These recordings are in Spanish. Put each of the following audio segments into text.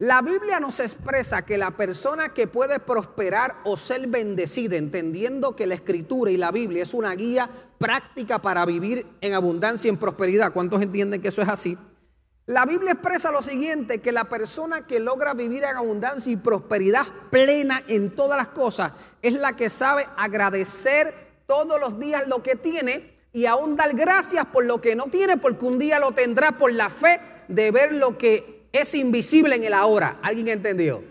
La Biblia nos expresa que la persona que puede prosperar o ser bendecida, entendiendo que la escritura y la Biblia es una guía práctica para vivir en abundancia y en prosperidad, ¿cuántos entienden que eso es así? La Biblia expresa lo siguiente, que la persona que logra vivir en abundancia y prosperidad plena en todas las cosas es la que sabe agradecer todos los días lo que tiene y aún dar gracias por lo que no tiene, porque un día lo tendrá por la fe de ver lo que es invisible en el ahora. ¿Alguien entendió?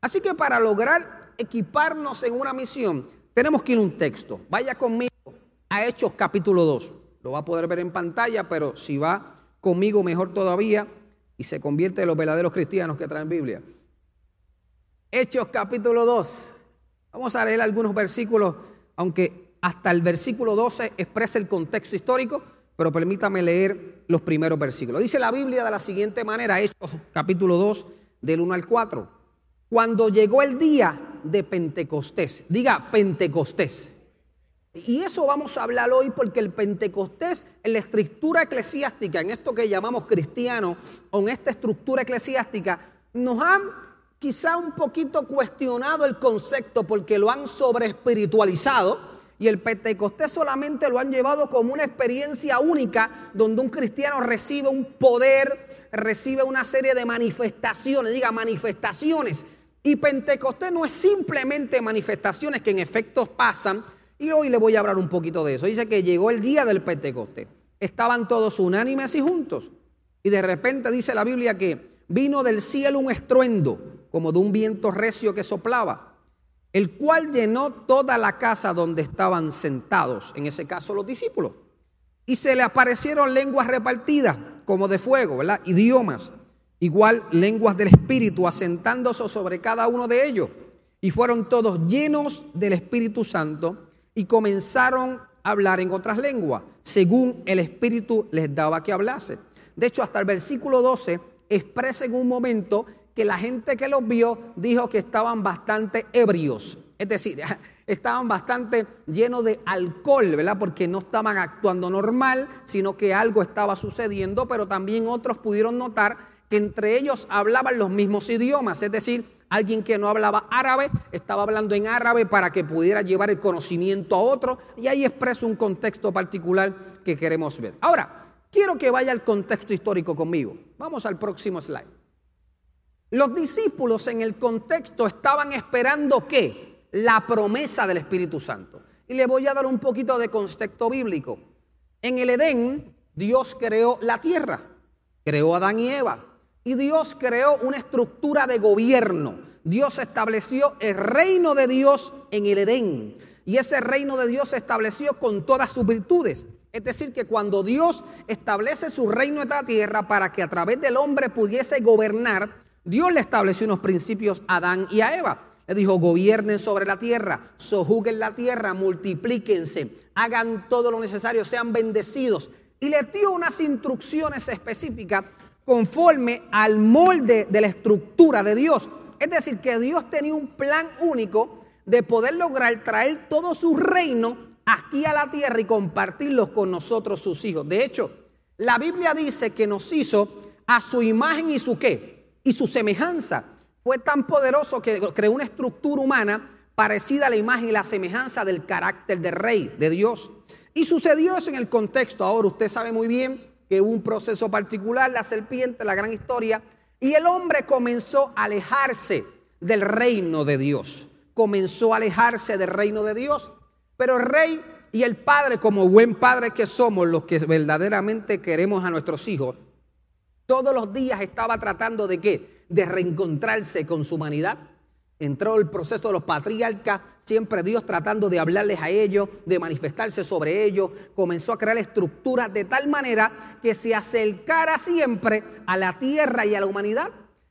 Así que para lograr equiparnos en una misión, tenemos que ir a un texto. Vaya conmigo a Hechos capítulo 2. Lo va a poder ver en pantalla, pero si va conmigo mejor todavía y se convierte en los verdaderos cristianos que traen Biblia. Hechos capítulo 2. Vamos a leer algunos versículos, aunque hasta el versículo 12 expresa el contexto histórico, pero permítame leer los primeros versículos. Dice la Biblia de la siguiente manera, Hechos capítulo 2, del 1 al 4. Cuando llegó el día de Pentecostés, diga Pentecostés. Y eso vamos a hablar hoy porque el Pentecostés en la estructura eclesiástica, en esto que llamamos cristiano, o en esta estructura eclesiástica, nos han quizá un poquito cuestionado el concepto porque lo han sobre espiritualizado y el Pentecostés solamente lo han llevado como una experiencia única donde un cristiano recibe un poder, recibe una serie de manifestaciones, diga manifestaciones. Y Pentecostés no es simplemente manifestaciones que en efecto pasan, y hoy le voy a hablar un poquito de eso. Dice que llegó el día del Pentecostés. Estaban todos unánimes y juntos. Y de repente dice la Biblia que vino del cielo un estruendo, como de un viento recio que soplaba, el cual llenó toda la casa donde estaban sentados, en ese caso los discípulos. Y se le aparecieron lenguas repartidas, como de fuego, ¿verdad? Idiomas, igual lenguas del Espíritu, asentándose sobre cada uno de ellos. Y fueron todos llenos del Espíritu Santo y comenzaron a hablar en otras lenguas, según el Espíritu les daba que hablase. De hecho, hasta el versículo 12 expresa en un momento que la gente que los vio dijo que estaban bastante ebrios, es decir, estaban bastante llenos de alcohol, ¿verdad? Porque no estaban actuando normal, sino que algo estaba sucediendo, pero también otros pudieron notar que entre ellos hablaban los mismos idiomas, es decir, Alguien que no hablaba árabe estaba hablando en árabe para que pudiera llevar el conocimiento a otro y ahí expreso un contexto particular que queremos ver. Ahora, quiero que vaya al contexto histórico conmigo. Vamos al próximo slide. Los discípulos en el contexto estaban esperando qué? La promesa del Espíritu Santo. Y le voy a dar un poquito de contexto bíblico. En el Edén, Dios creó la tierra, creó a Adán y Eva y Dios creó una estructura de gobierno. Dios estableció el reino de Dios en el Edén. Y ese reino de Dios se estableció con todas sus virtudes. Es decir, que cuando Dios establece su reino en la tierra para que a través del hombre pudiese gobernar, Dios le estableció unos principios a Adán y a Eva. Le dijo, gobiernen sobre la tierra, sojuguen la tierra, multiplíquense, hagan todo lo necesario, sean bendecidos. Y le dio unas instrucciones específicas conforme al molde de la estructura de Dios. Es decir, que Dios tenía un plan único de poder lograr traer todo su reino aquí a la tierra y compartirlo con nosotros sus hijos. De hecho, la Biblia dice que nos hizo a su imagen y su qué, y su semejanza. Fue tan poderoso que creó una estructura humana parecida a la imagen y la semejanza del carácter del rey, de Dios. Y sucedió eso en el contexto. Ahora usted sabe muy bien que hubo un proceso particular, la serpiente, la gran historia, y el hombre comenzó a alejarse del reino de Dios. Comenzó a alejarse del reino de Dios. Pero el rey y el padre, como buen padre que somos, los que verdaderamente queremos a nuestros hijos, todos los días estaba tratando de qué? De reencontrarse con su humanidad Entró el proceso de los patriarcas, siempre Dios tratando de hablarles a ellos, de manifestarse sobre ellos. Comenzó a crear estructuras de tal manera que se acercara siempre a la tierra y a la humanidad.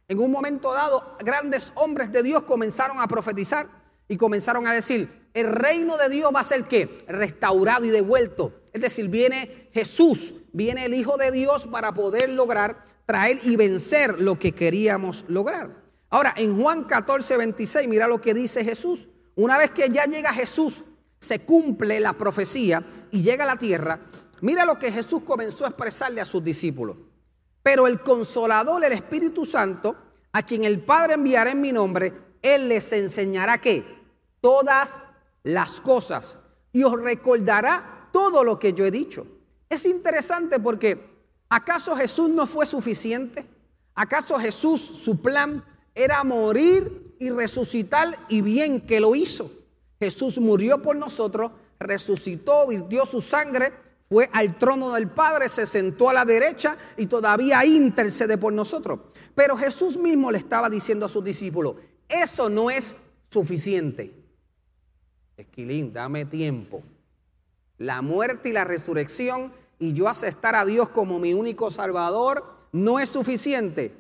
En un momento dado, grandes hombres de Dios comenzaron a profetizar y comenzaron a decir, el reino de Dios va a ser qué? Restaurado y devuelto. Es decir, viene Jesús, viene el Hijo de Dios para poder lograr traer y vencer lo que queríamos lograr. Ahora, en Juan 14, 26, mira lo que dice Jesús. Una vez que ya llega Jesús, se cumple la profecía y llega a la tierra. Mira lo que Jesús comenzó a expresarle a sus discípulos. Pero el consolador, el Espíritu Santo, a quien el Padre enviará en mi nombre, Él les enseñará que todas las cosas y os recordará todo lo que yo he dicho. Es interesante porque ¿acaso Jesús no fue suficiente? ¿Acaso Jesús, su plan era morir y resucitar y bien que lo hizo? Jesús murió por nosotros, resucitó, virtió su sangre, fue al trono del Padre, se sentó a la derecha y todavía intercede por nosotros. Pero Jesús mismo le estaba diciendo a sus discípulos, eso no es suficiente. Esquilín, dame tiempo. La muerte y la resurrección y yo aceptar a Dios como mi único salvador no es suficiente.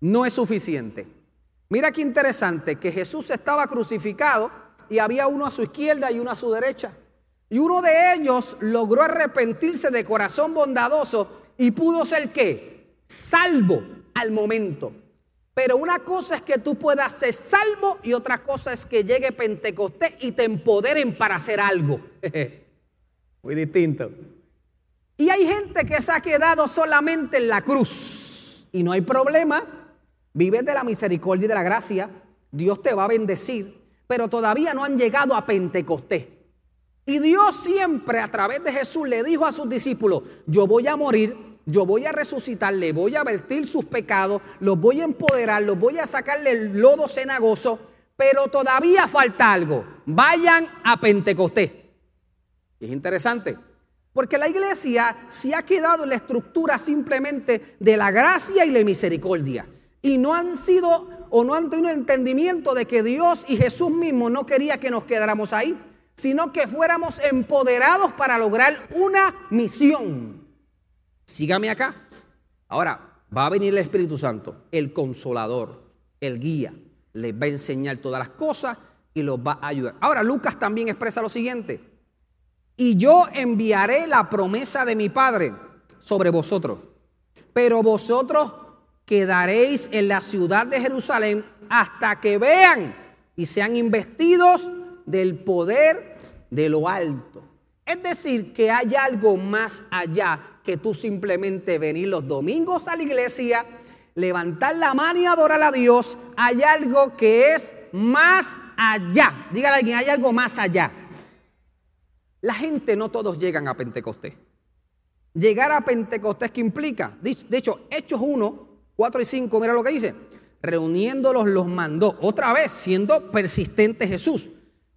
No es suficiente. Mira qué interesante que Jesús estaba crucificado y había uno a su izquierda y uno a su derecha. Y uno de ellos logró arrepentirse de corazón bondadoso y pudo ser qué? Salvo al momento. Pero una cosa es que tú puedas ser salvo y otra cosa es que llegue Pentecostés y te empoderen para hacer algo. Muy distinto. Y hay gente que se ha quedado solamente en la cruz y no hay problema. Vives de la misericordia y de la gracia. Dios te va a bendecir, pero todavía no han llegado a Pentecostés. Y Dios siempre a través de Jesús le dijo a sus discípulos, yo voy a morir, yo voy a resucitar, le voy a vertir sus pecados, los voy a empoderar, los voy a sacarle el lodo cenagoso, pero todavía falta algo. Vayan a Pentecostés. Es interesante, porque la iglesia se ha quedado en la estructura simplemente de la gracia y la misericordia. Y no han sido o no han tenido entendimiento de que Dios y Jesús mismo no quería que nos quedáramos ahí sino que fuéramos empoderados para lograr una misión. Sígame acá. Ahora, va a venir el Espíritu Santo, el consolador, el guía, les va a enseñar todas las cosas y los va a ayudar. Ahora, Lucas también expresa lo siguiente. Y yo enviaré la promesa de mi Padre sobre vosotros, pero vosotros quedaréis en la ciudad de Jerusalén hasta que vean y sean investidos del poder de lo alto. Es decir, que hay algo más allá que tú simplemente venir los domingos a la iglesia, levantar la mano y adorar a Dios. Hay algo que es más allá. Dígale a alguien, hay algo más allá. La gente no todos llegan a Pentecostés. Llegar a Pentecostés, ¿qué implica? De hecho, Hechos 1, 4 y 5, mira lo que dice. Reuniéndolos los mandó, otra vez siendo persistente Jesús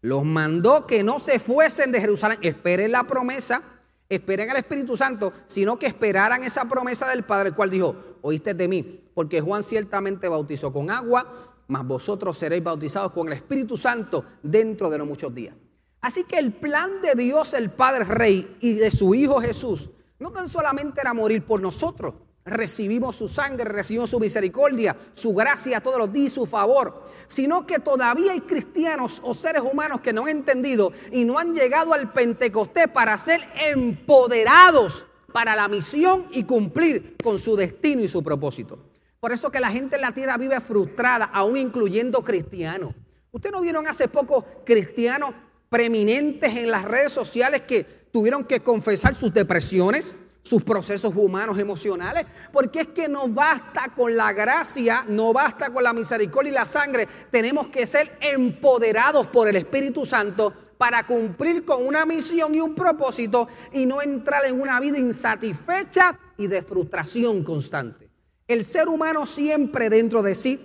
los mandó que no se fuesen de Jerusalén, esperen la promesa, esperen al Espíritu Santo, sino que esperaran esa promesa del Padre, el cual dijo, oíste de mí, porque Juan ciertamente bautizó con agua, mas vosotros seréis bautizados con el Espíritu Santo dentro de los muchos días. Así que el plan de Dios el Padre Rey y de su Hijo Jesús no tan solamente era morir por nosotros, recibimos su sangre, recibimos su misericordia, su gracia todos los días, su favor, sino que todavía hay cristianos o seres humanos que no han entendido y no han llegado al Pentecostés para ser empoderados para la misión y cumplir con su destino y su propósito. Por eso que la gente en la tierra vive frustrada, aún incluyendo cristianos. ¿Ustedes no vieron hace poco cristianos preeminentes en las redes sociales que tuvieron que confesar sus depresiones? Sus procesos humanos, emocionales, porque es que no basta con la gracia, no basta con la misericordia y la sangre, tenemos que ser empoderados por el Espíritu Santo para cumplir con una misión y un propósito y no entrar en una vida insatisfecha y de frustración constante. El ser humano siempre dentro de sí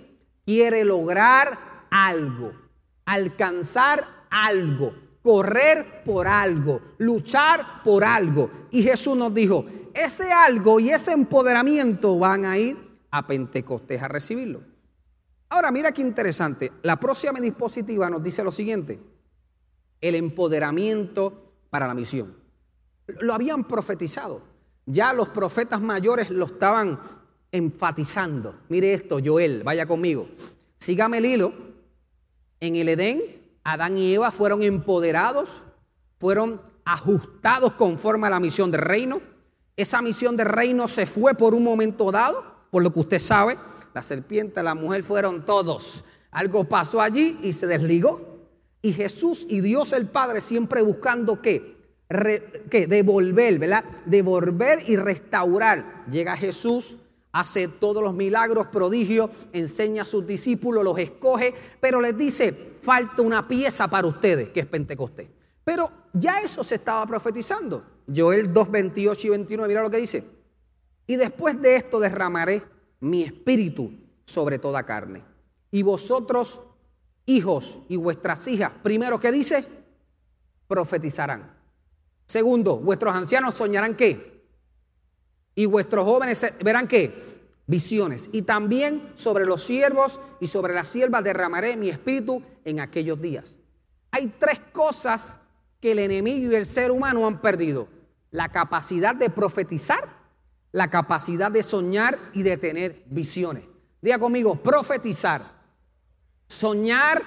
quiere lograr algo, alcanzar algo correr por algo, luchar por algo. Y Jesús nos dijo, ese algo y ese empoderamiento van a ir a Pentecostés a recibirlo. Ahora mira qué interesante, la próxima dispositiva nos dice lo siguiente, el empoderamiento para la misión. Lo habían profetizado, ya los profetas mayores lo estaban enfatizando. Mire esto, Joel, vaya conmigo. Sígame el hilo. En el Edén Adán y Eva fueron empoderados, fueron ajustados conforme a la misión del reino. Esa misión del reino se fue por un momento dado, por lo que usted sabe, la serpiente, la mujer fueron todos. Algo pasó allí y se desligó. Y Jesús y Dios el Padre siempre buscando qué? Devolver, ¿verdad? Devolver y restaurar. Llega Jesús, hace todos los milagros, prodigios, enseña a sus discípulos, los escoge, pero les dice, falta una pieza para ustedes, que es Pentecostés. Pero ya eso se estaba profetizando. Joel 2, 28 y 29, mira lo que dice. Y después de esto derramaré mi espíritu sobre toda carne. Y vosotros, hijos y vuestras hijas, primero que dice, profetizarán. Segundo, vuestros ancianos soñarán qué? Y vuestros jóvenes verán qué? Visiones. Y también sobre los siervos y sobre las siervas derramaré mi espíritu en aquellos días. Hay tres cosas que el enemigo y el ser humano han perdido. La capacidad de profetizar, la capacidad de soñar y de tener visiones. Diga conmigo, profetizar, soñar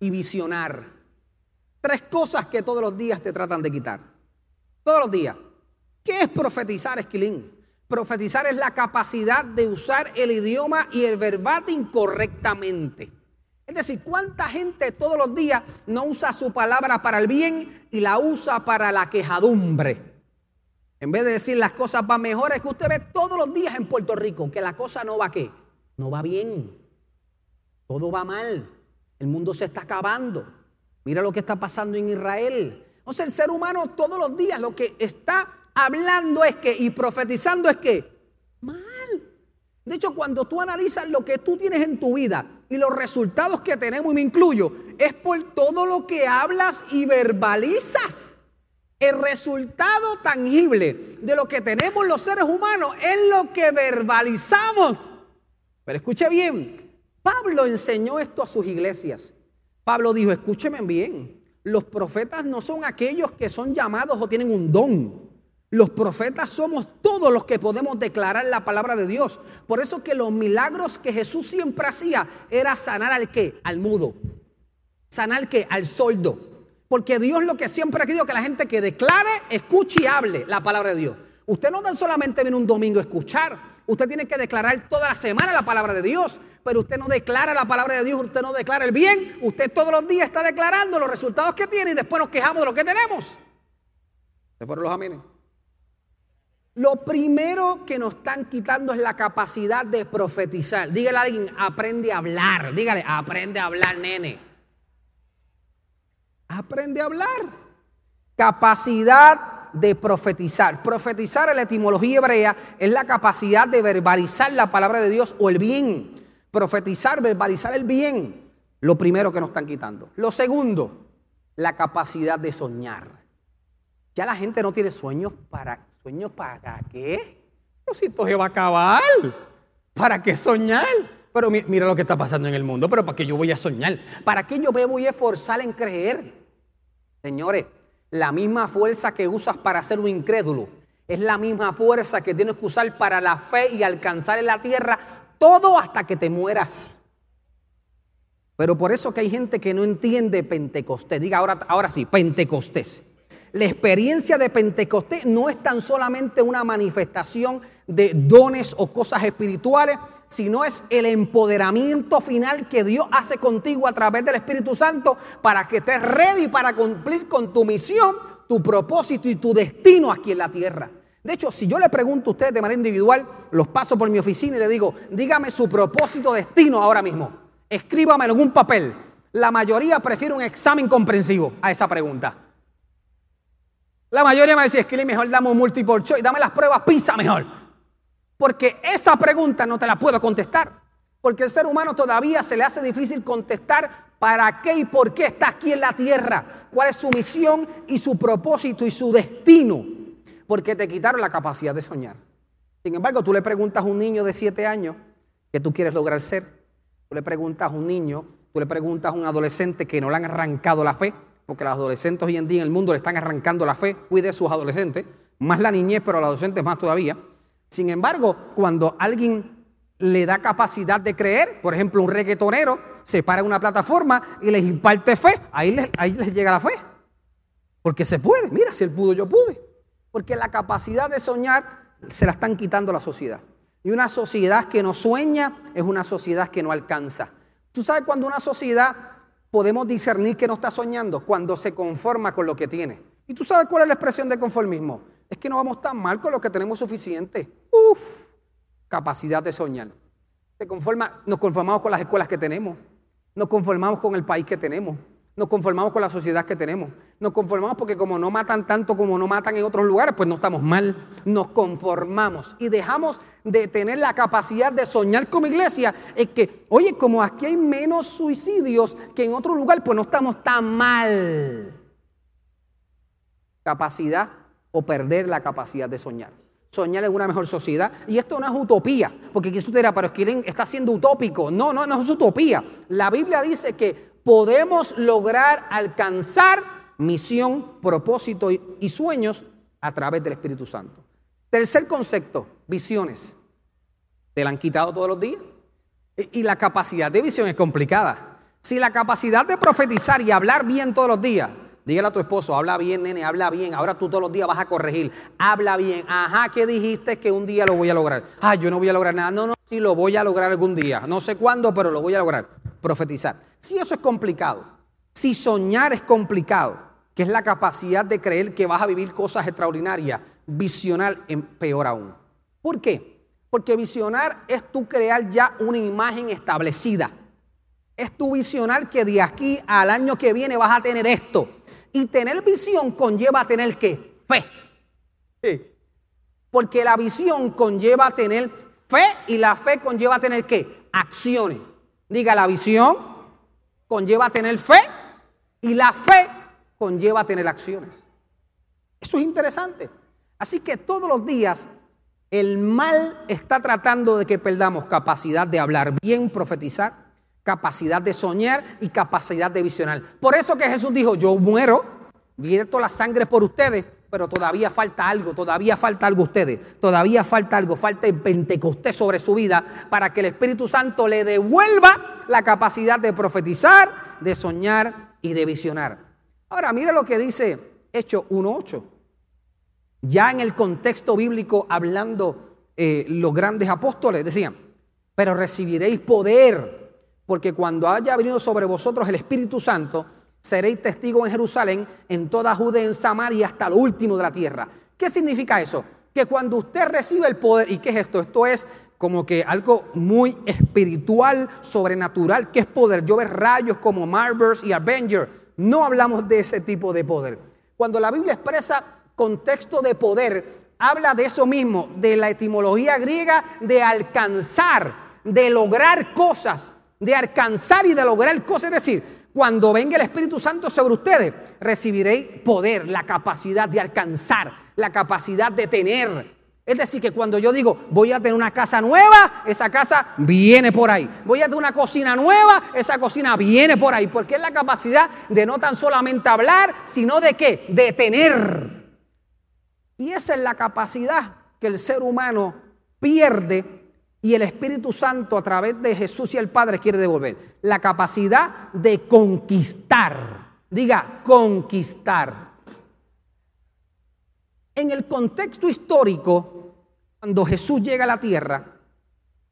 y visionar. Tres cosas que todos los días te tratan de quitar. Todos los días. ¿Qué es profetizar, Esquilín? Profetizar es la capacidad de usar el idioma y el verbatim correctamente. Es decir, ¿cuánta gente todos los días no usa su palabra para el bien y la usa para la quejadumbre? En vez de decir las cosas van mejor, es que usted ve todos los días en Puerto Rico que la cosa no va qué, no va bien. Todo va mal. El mundo se está acabando. Mira lo que está pasando en Israel. O sea, el ser humano todos los días lo que está hablando es que, y profetizando es que, mal. De hecho, cuando tú analizas lo que tú tienes en tu vida y los resultados que tenemos, y me incluyo, es por todo lo que hablas y verbalizas. El resultado tangible de lo que tenemos los seres humanos es lo que verbalizamos. Pero escuche bien, Pablo enseñó esto a sus iglesias. Pablo dijo, escúcheme bien, los profetas no son aquellos que son llamados o tienen un don. Los profetas somos todos los que podemos declarar la palabra de Dios. Por eso que los milagros que Jesús siempre hacía era sanar al que, al mudo. Sanar que, al soldo. Porque Dios lo que siempre ha querido que la gente que declare, escuche y hable la palabra de Dios. Usted no tan solamente viene un domingo a escuchar, usted tiene que declarar toda la semana la palabra de Dios. Pero usted no declara la palabra de Dios, usted no declara el bien, usted todos los días está declarando los resultados que tiene y después nos quejamos de lo que tenemos. Se fueron los amines. Lo primero que nos están quitando es la capacidad de profetizar. Dígale a alguien, aprende a hablar. Dígale, aprende a hablar, nene. Aprende a hablar. Capacidad de profetizar. Profetizar en la etimología hebrea es la capacidad de verbalizar la palabra de Dios o el bien. Profetizar, verbalizar el bien. Lo primero que nos están quitando. Lo segundo, la capacidad de soñar. Ya la gente no tiene sueños para ¿Sueño para qué? No, si esto se va a acabar. ¿Para qué soñar? Pero mira lo que está pasando en el mundo. Pero ¿para qué yo voy a soñar? ¿Para qué yo me voy a esforzar en creer? Señores, la misma fuerza que usas para ser un incrédulo es la misma fuerza que tienes que usar para la fe y alcanzar en la tierra todo hasta que te mueras. Pero por eso que hay gente que no entiende Pentecostés. Diga ahora, ahora sí, Pentecostés. La experiencia de Pentecostés no es tan solamente una manifestación de dones o cosas espirituales, sino es el empoderamiento final que Dios hace contigo a través del Espíritu Santo para que estés ready para cumplir con tu misión, tu propósito y tu destino aquí en la tierra. De hecho, si yo le pregunto a ustedes de manera individual, los paso por mi oficina y le digo, dígame su propósito, destino ahora mismo. Escríbame en un papel. La mayoría prefiere un examen comprensivo a esa pregunta. La mayoría me decía, es que mejor dame un multiple choice, dame las pruebas PISA mejor. Porque esa pregunta no te la puedo contestar. Porque el ser humano todavía se le hace difícil contestar para qué y por qué está aquí en la tierra. Cuál es su misión y su propósito y su destino. Porque te quitaron la capacidad de soñar. Sin embargo, tú le preguntas a un niño de siete años que tú quieres lograr ser. Tú le preguntas a un niño, tú le preguntas a un adolescente que no le han arrancado la fe porque los adolescentes hoy en día en el mundo le están arrancando la fe, cuide a sus adolescentes, más la niñez, pero a los adolescentes más todavía. Sin embargo, cuando alguien le da capacidad de creer, por ejemplo, un reggaetonero se para en una plataforma y les imparte fe, ahí les, ahí les llega la fe. Porque se puede, mira, si él pudo, yo pude. Porque la capacidad de soñar se la están quitando a la sociedad. Y una sociedad que no sueña es una sociedad que no alcanza. Tú sabes cuando una sociedad podemos discernir que no está soñando cuando se conforma con lo que tiene. ¿Y tú sabes cuál es la expresión de conformismo? Es que no vamos tan mal con lo que tenemos suficiente. Uf, capacidad de soñar. conforma, nos conformamos con las escuelas que tenemos, nos conformamos con el país que tenemos, nos conformamos con la sociedad que tenemos. Nos conformamos porque como no matan tanto como no matan en otros lugares, pues no estamos mal. Nos conformamos y dejamos de tener la capacidad de soñar como iglesia. Es que, oye, como aquí hay menos suicidios que en otro lugar, pues no estamos tan mal. Capacidad o perder la capacidad de soñar. Soñar en una mejor sociedad. Y esto no es utopía, porque aquí usted dirá, pero quieren, está siendo utópico. No, no, no es utopía. La Biblia dice que podemos lograr alcanzar misión, propósito y sueños a través del Espíritu Santo. Tercer concepto, visiones. ¿Te la han quitado todos los días? Y la capacidad de visión es complicada. Si la capacidad de profetizar y hablar bien todos los días, dígale a tu esposo, habla bien, nene, habla bien. Ahora tú todos los días vas a corregir. Habla bien. Ajá, ¿qué dijiste que un día lo voy a lograr? Ah, yo no voy a lograr nada. No, no, sí lo voy a lograr algún día. No sé cuándo, pero lo voy a lograr profetizar. Si eso es complicado, si soñar es complicado, que es la capacidad de creer que vas a vivir cosas extraordinarias, visionar en peor aún. ¿Por qué? Porque visionar es tú crear ya una imagen establecida. Es tu visionar que de aquí al año que viene vas a tener esto. Y tener visión conlleva tener qué? Fe. Porque la visión conlleva tener fe y la fe conlleva tener qué? Acciones. Diga, la visión conlleva tener fe y la fe conlleva tener acciones. Eso es interesante. Así que todos los días el mal está tratando de que perdamos capacidad de hablar bien, profetizar, capacidad de soñar y capacidad de visionar. Por eso que Jesús dijo, yo muero, vierto la sangre por ustedes, pero todavía falta algo, todavía falta algo ustedes, todavía falta algo, falta el Pentecostés sobre su vida para que el Espíritu Santo le devuelva la capacidad de profetizar, de soñar y de visionar. Ahora, mire lo que dice Hecho 1.8. Ya en el contexto bíblico, hablando eh, los grandes apóstoles, decían, pero recibiréis poder, porque cuando haya venido sobre vosotros el Espíritu Santo, seréis testigos en Jerusalén, en toda Judea, en Samaria, hasta lo último de la tierra. ¿Qué significa eso? Que cuando usted recibe el poder, ¿y qué es esto? Esto es como que algo muy espiritual, sobrenatural, que es poder. Yo veo rayos como Marvels y Avenger. No hablamos de ese tipo de poder. Cuando la Biblia expresa contexto de poder, habla de eso mismo, de la etimología griega de alcanzar, de lograr cosas, de alcanzar y de lograr cosas. Es decir, cuando venga el Espíritu Santo sobre ustedes, recibiréis poder, la capacidad de alcanzar, la capacidad de tener. Es decir, que cuando yo digo, voy a tener una casa nueva, esa casa viene por ahí. Voy a tener una cocina nueva, esa cocina viene por ahí. Porque es la capacidad de no tan solamente hablar, sino de qué? De tener. Y esa es la capacidad que el ser humano pierde y el Espíritu Santo a través de Jesús y el Padre quiere devolver. La capacidad de conquistar. Diga, conquistar. En el contexto histórico, cuando Jesús llega a la tierra,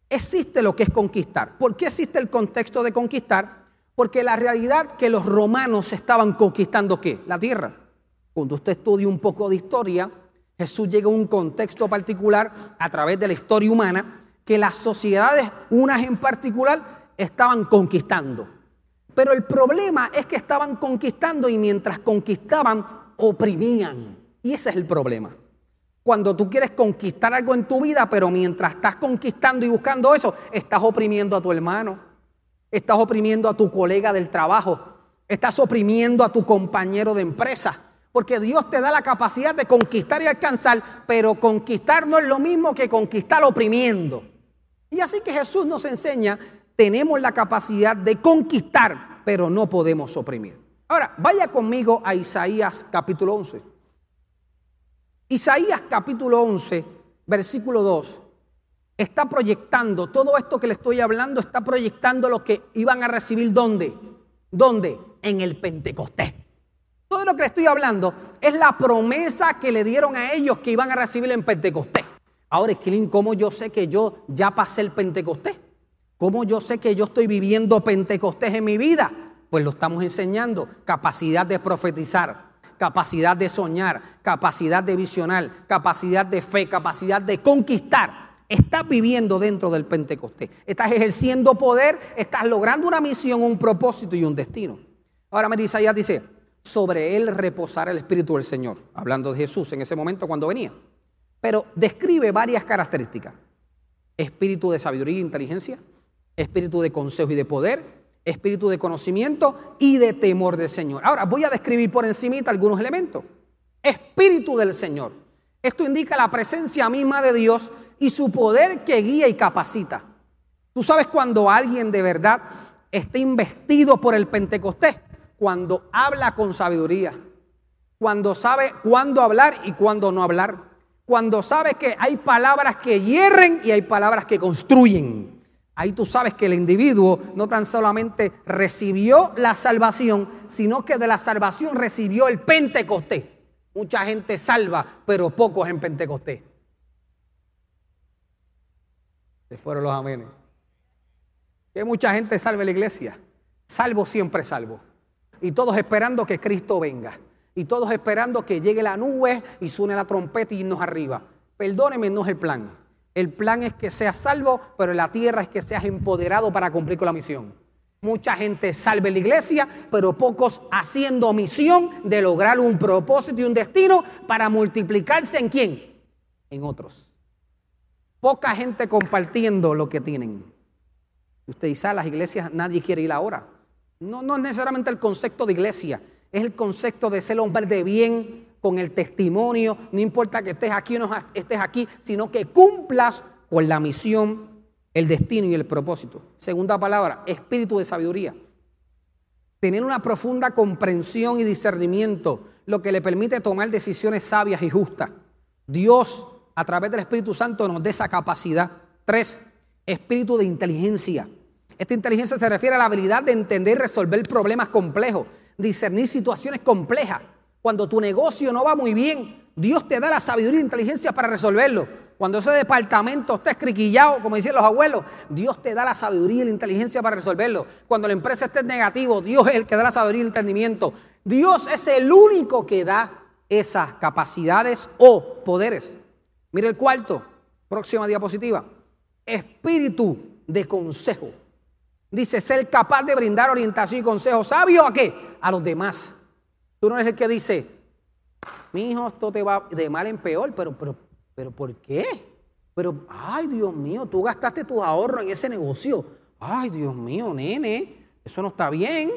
existe lo que es conquistar. ¿Por qué existe el contexto de conquistar? Porque la realidad que los romanos estaban conquistando qué? La tierra. Cuando usted estudia un poco de historia, Jesús llega a un contexto particular a través de la historia humana que las sociedades, unas en particular, estaban conquistando. Pero el problema es que estaban conquistando y mientras conquistaban, oprimían. Y ese es el problema. Cuando tú quieres conquistar algo en tu vida, pero mientras estás conquistando y buscando eso, estás oprimiendo a tu hermano, estás oprimiendo a tu colega del trabajo, estás oprimiendo a tu compañero de empresa. Porque Dios te da la capacidad de conquistar y alcanzar, pero conquistar no es lo mismo que conquistar oprimiendo. Y así que Jesús nos enseña, tenemos la capacidad de conquistar, pero no podemos oprimir. Ahora, vaya conmigo a Isaías capítulo 11. Isaías capítulo 11, versículo 2, está proyectando, todo esto que le estoy hablando está proyectando lo que iban a recibir ¿dónde? ¿Dónde? En el Pentecostés. Todo lo que le estoy hablando es la promesa que le dieron a ellos que iban a recibir en Pentecostés. Ahora, Esquilín, ¿cómo yo sé que yo ya pasé el Pentecostés? ¿Cómo yo sé que yo estoy viviendo Pentecostés en mi vida? Pues lo estamos enseñando. Capacidad de profetizar, capacidad de soñar, capacidad de visionar, capacidad de fe, capacidad de conquistar. estás viviendo dentro del Pentecostés. Estás ejerciendo poder, estás logrando una misión, un propósito y un destino. Ahora allá, dice, sobre él reposará el Espíritu del Señor, hablando de Jesús en ese momento cuando venía. Pero describe varias características. Espíritu de sabiduría e inteligencia, espíritu de consejo y de poder, espíritu de conocimiento y de temor del Señor. Ahora voy a describir por encimita algunos elementos. Espíritu del Señor. Esto indica la presencia misma de Dios y su poder que guía y capacita. Tú sabes cuando alguien de verdad está investido por el Pentecostés, cuando habla con sabiduría, cuando sabe cuándo hablar y cuándo no hablar, cuando sabe que hay palabras que hierren y hay palabras que construyen. Ahí tú sabes que el individuo no tan solamente recibió la salvación, sino que de la salvación recibió el Pentecostés. Mucha gente salva, pero pocos en Pentecostés. Se fueron los amenes. Que mucha gente salve la iglesia. Salvo siempre salvo. Y todos esperando que Cristo venga. Y todos esperando que llegue la nube y suene la trompeta y irnos arriba. Perdóneme, no es el plan. El plan es que seas salvo, pero en la tierra es que seas empoderado para cumplir con la misión. Mucha gente salve la iglesia, pero pocos haciendo misión de lograr un propósito y un destino para multiplicarse en quién? En otros. Poca gente compartiendo lo que tienen. Usted dice, a ah, las iglesias nadie quiere ir ahora. No, no es necesariamente el concepto de iglesia, es el concepto de ser hombre de bien, con el testimonio, no importa que estés aquí o no estés aquí, sino que cumplas con la misión, el destino y el propósito. Segunda palabra, espíritu de sabiduría. Tener una profunda comprensión y discernimiento, lo que le permite tomar decisiones sabias y justas. Dios, a través del Espíritu Santo, nos da esa capacidad. Tres, espíritu de inteligencia. Esta inteligencia se refiere a la habilidad de entender y resolver problemas complejos, discernir situaciones complejas cuando tu negocio no va muy bien, Dios te da la sabiduría e inteligencia para resolverlo. Cuando ese departamento está escriquillado, como dicen los abuelos, Dios te da la sabiduría y la inteligencia para resolverlo. Cuando la empresa esté en negativo, Dios es el que da la sabiduría y el entendimiento. Dios es el único que da esas capacidades o poderes. Mire el cuarto, próxima diapositiva. Espíritu de consejo. Dice ser capaz de brindar orientación y consejo sabio a qué? A los demás. Tú no eres el que dice, mi hijo, esto te va de mal en peor, pero, pero, pero ¿por qué? Pero, ay, Dios mío, tú gastaste tus ahorros en ese negocio. Ay, Dios mío, nene, eso no está bien.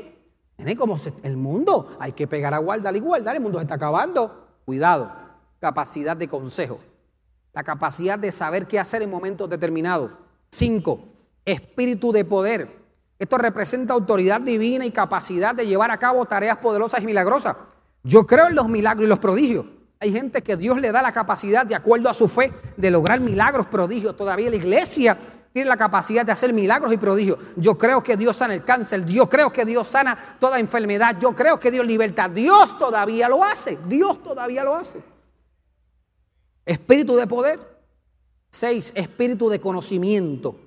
Nene, como el mundo, hay que pegar a guardar y guardar, el mundo se está acabando. Cuidado, capacidad de consejo, la capacidad de saber qué hacer en momentos determinados. Cinco, espíritu de poder. Esto representa autoridad divina y capacidad de llevar a cabo tareas poderosas y milagrosas. Yo creo en los milagros y los prodigios. Hay gente que Dios le da la capacidad, de acuerdo a su fe, de lograr milagros, prodigios. Todavía la iglesia tiene la capacidad de hacer milagros y prodigios. Yo creo que Dios sana el cáncer. Yo creo que Dios sana toda enfermedad. Yo creo que Dios liberta. Dios todavía lo hace. Dios todavía lo hace. Espíritu de poder. Seis, espíritu de conocimiento.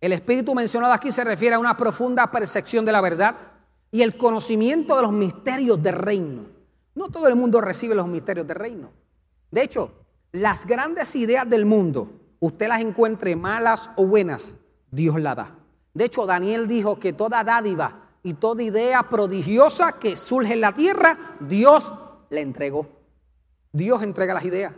El espíritu mencionado aquí se refiere a una profunda percepción de la verdad y el conocimiento de los misterios del reino. No todo el mundo recibe los misterios del reino. De hecho, las grandes ideas del mundo, usted las encuentre malas o buenas, Dios las da. De hecho, Daniel dijo que toda dádiva y toda idea prodigiosa que surge en la tierra, Dios le entregó. Dios entrega las ideas.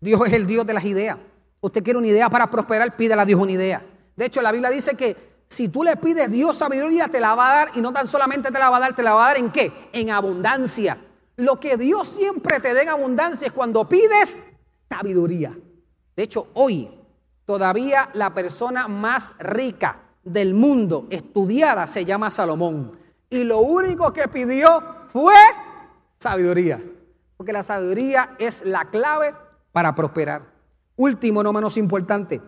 Dios es el Dios de las ideas. Usted quiere una idea para prosperar, pídale a Dios una idea. De hecho, la Biblia dice que si tú le pides Dios sabiduría, te la va a dar y no tan solamente te la va a dar, te la va a dar en qué? En abundancia. Lo que Dios siempre te dé en abundancia es cuando pides sabiduría. De hecho, hoy todavía la persona más rica del mundo estudiada se llama Salomón. Y lo único que pidió fue sabiduría. Porque la sabiduría es la clave para prosperar. Último, no menos importante,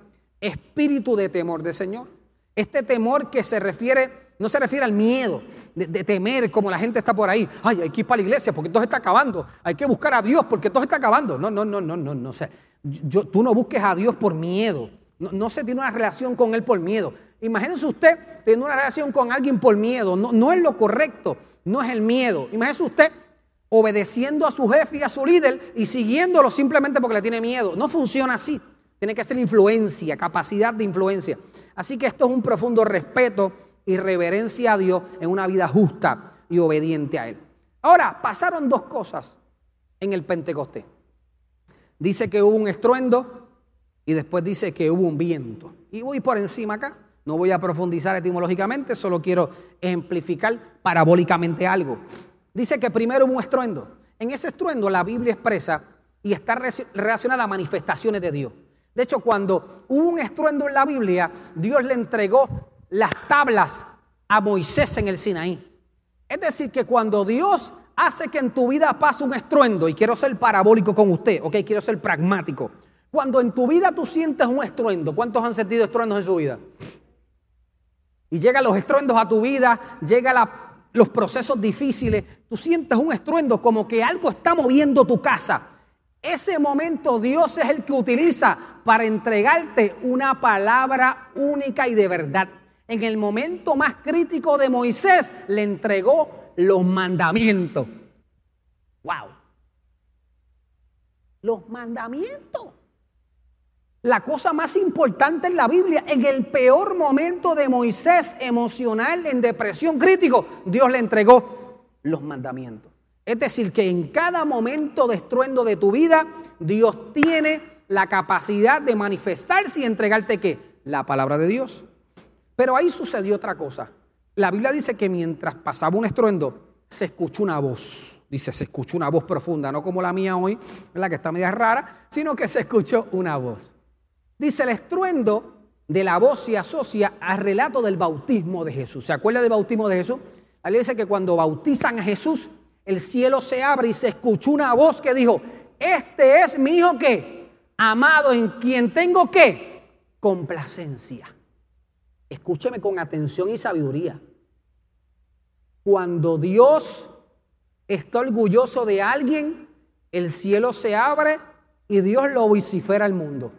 espíritu de temor del Señor. Este temor que se refiere, no se refiere al miedo de, temer como la gente está por ahí. Ay, hay que ir para la iglesia porque todo está acabando. Hay que buscar a Dios porque todo está acabando. No, no, no, no, no, no. sé. yo, tú no busques a Dios por miedo. No, no, se tiene una relación con Él por miedo. Imagínese usted teniendo una relación con alguien por miedo. No, no es lo correcto. No es el miedo. Imagínese usted obedeciendo a su jefe y a su líder y siguiéndolo simplemente porque le tiene miedo. No funciona así. Tiene que ser influencia, capacidad de influencia. Así que esto es un profundo respeto y reverencia a Dios en una vida justa y obediente a Él. Ahora, pasaron dos cosas en el Pentecostés. Dice que hubo un estruendo y después dice que hubo un viento. Y voy por encima acá. No voy a profundizar etimológicamente, solo quiero ejemplificar parabólicamente algo. Dice que primero hubo un estruendo. En ese estruendo la Biblia expresa y está relacionada a manifestaciones de Dios. De hecho, cuando hubo un estruendo en la Biblia, Dios le entregó las tablas a Moisés en el Sinaí. Es decir, que cuando Dios hace que en tu vida pase un estruendo, y quiero ser parabólico con usted, ok, quiero ser pragmático. Cuando en tu vida tú sientes un estruendo, ¿cuántos han sentido estruendos en su vida? Y llegan los estruendos a tu vida, llegan los procesos difíciles, tú sientes un estruendo como que algo está moviendo tu casa. Ese momento Dios es el que utiliza para entregarte una palabra única y de verdad. En el momento más crítico de Moisés le entregó los mandamientos. ¡Wow! Los mandamientos. La cosa más importante en la Biblia, en el peor momento de Moisés emocional, en depresión crítico, Dios le entregó los mandamientos. Es decir, que en cada momento de estruendo de tu vida, Dios tiene la capacidad de manifestarse y entregarte qué? La palabra de Dios. Pero ahí sucedió otra cosa. La Biblia dice que mientras pasaba un estruendo, se escuchó una voz. Dice, se escuchó una voz profunda, no como la mía hoy, la que está media rara, sino que se escuchó una voz. Dice, el estruendo de la voz se asocia al relato del bautismo de Jesús. ¿Se acuerda del bautismo de Jesús? La Biblia dice que cuando bautizan a Jesús, el cielo se abre y se escuchó una voz que dijo, este es mi hijo que, amado en quien tengo que, complacencia. Escúcheme con atención y sabiduría. Cuando Dios está orgulloso de alguien, el cielo se abre y Dios lo vocifera al mundo.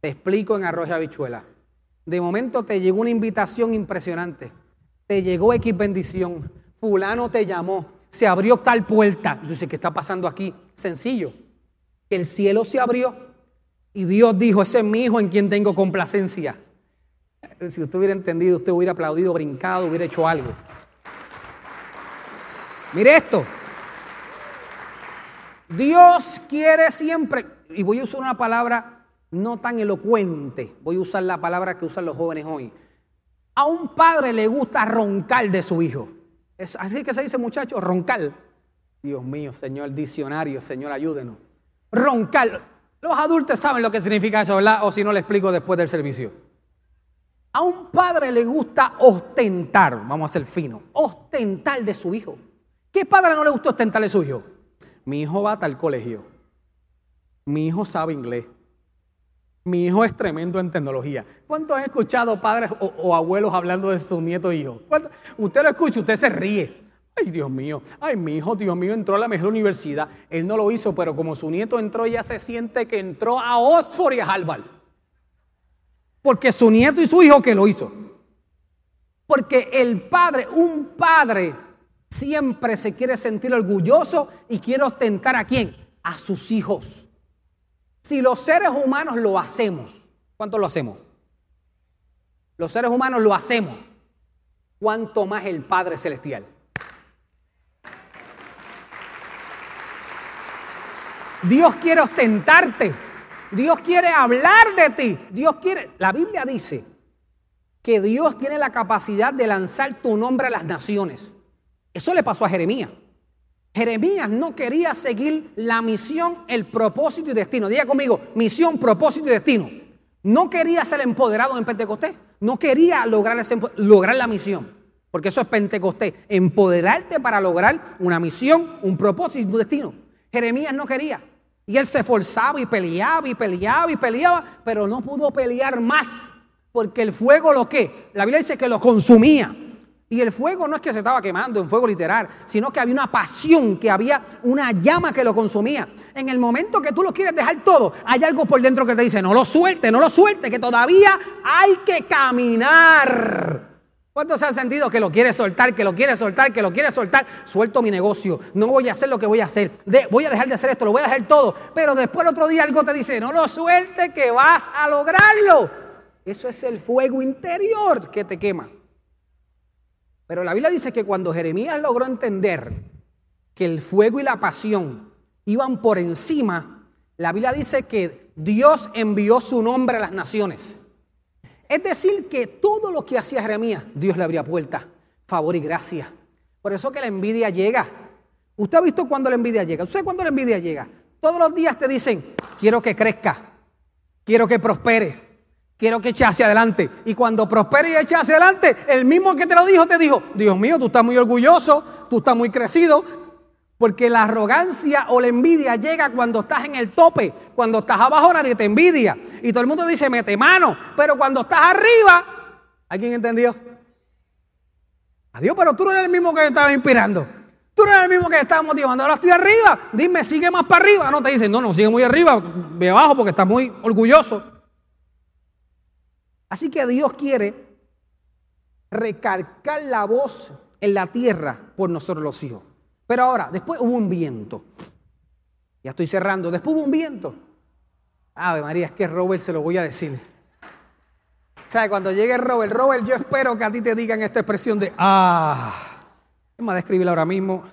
Te explico en arroz y habichuela. De momento te llegó una invitación impresionante. Te llegó X bendición. Fulano te llamó se abrió tal puerta. Entonces, ¿qué está pasando aquí? Sencillo. El cielo se abrió y Dios dijo, ese es mi hijo en quien tengo complacencia. Si usted hubiera entendido, usted hubiera aplaudido, brincado, hubiera hecho algo. Mire esto. Dios quiere siempre, y voy a usar una palabra no tan elocuente, voy a usar la palabra que usan los jóvenes hoy. A un padre le gusta roncar de su hijo así que se dice, muchachos, roncar. Dios mío, Señor, diccionario, Señor, ayúdenos. Roncar. Los adultos saben lo que significa eso, ¿verdad? O si no, le explico después del servicio. A un padre le gusta ostentar, vamos a ser fino, ostentar de su hijo. ¿Qué padre no le gusta ostentar de su hijo? Mi hijo va a tal colegio. Mi hijo sabe inglés. Mi hijo es tremendo en tecnología. ¿Cuántos han escuchado padres o, abuelos hablando de su nieto e hijo? Usted lo escucha, usted se ríe. Ay, Dios mío, ay, mi hijo, Dios mío, entró a la mejor universidad. Él no lo hizo, pero como su nieto entró, ya se siente que entró a Oxford y a Harvard. Porque su nieto y su hijo que lo hizo. Porque el padre, un padre, siempre se quiere sentir orgulloso y quiere ostentar a quién? A sus hijos. Si los seres humanos lo hacemos, ¿cuánto lo hacemos? Los seres humanos lo hacemos. ¿Cuánto más el Padre Celestial? Dios quiere ostentarte. Dios quiere hablar de ti. Dios quiere. La Biblia dice que Dios tiene la capacidad de lanzar tu nombre a las naciones. Eso le pasó a Jeremías. Jeremías no quería seguir la misión, el propósito y destino. Diga conmigo, misión, propósito y destino. No quería ser empoderado en Pentecostés. No quería lograr, lograr la misión. Porque eso es Pentecostés. Empoderarte para lograr una misión, un propósito y un destino. Jeremías no quería. Y él se esforzaba y peleaba y peleaba y peleaba, pero no pudo pelear más. Porque el fuego lo que, la Biblia dice que lo consumía. Y el fuego no es que se estaba quemando en fuego literal, sino que había una pasión, que había una llama que lo consumía. En el momento que tú lo quieres dejar todo, hay algo por dentro que te dice, no lo suelte, no lo suelte, que todavía hay que caminar. ¿Cuántos se han sentido que lo quiere soltar, que lo quiere soltar, que lo quiere soltar? Suelto mi negocio, no voy a hacer lo que voy a hacer, voy a dejar de hacer esto, lo voy a dejar todo, pero después el otro día algo te dice, no lo suelte que vas a lograrlo. Eso es el fuego interior que te quema. Pero la Biblia dice que cuando Jeremías logró entender que el fuego y la pasión iban por encima, la Biblia dice que Dios envió su nombre a las naciones. Es decir, que todo lo que hacía Jeremías, Dios le abría puerta, favor y gracia. Por eso que la envidia llega. ¿Usted ha visto cuando la envidia llega? ¿Usted cuando la envidia llega? Todos los días te dicen, quiero que crezca, quiero que prospere, quiero que eche hacia adelante. Y cuando prospere y eche hacia adelante, el mismo que te lo dijo te dijo, Dios mío, tú estás muy orgulloso, tú estás muy crecido, porque la arrogancia o la envidia llega cuando estás en el tope. Cuando estás abajo nadie te envidia. Y todo el mundo dice, mete mano. Pero cuando estás arriba, ¿alguien entendió? Adiós, pero tú no eres el mismo que me estaba inspirando. Tú no eres el mismo que estaba motivando. Ahora estoy arriba. Dime, sigue más para arriba. No te dicen, no, no, sigue muy arriba. Ve abajo porque estás muy orgulloso. Así que Dios quiere recargar la voz en la tierra por nosotros los hijos. Pero ahora, después hubo un viento. Ya estoy cerrando. Después hubo un viento. Ave María, es que Robert se lo voy a decir. ¿Sabe? Cuando llegue Robert, Robert, yo espero que a ti te digan esta expresión de ah. Es más, escribirla ahora mismo.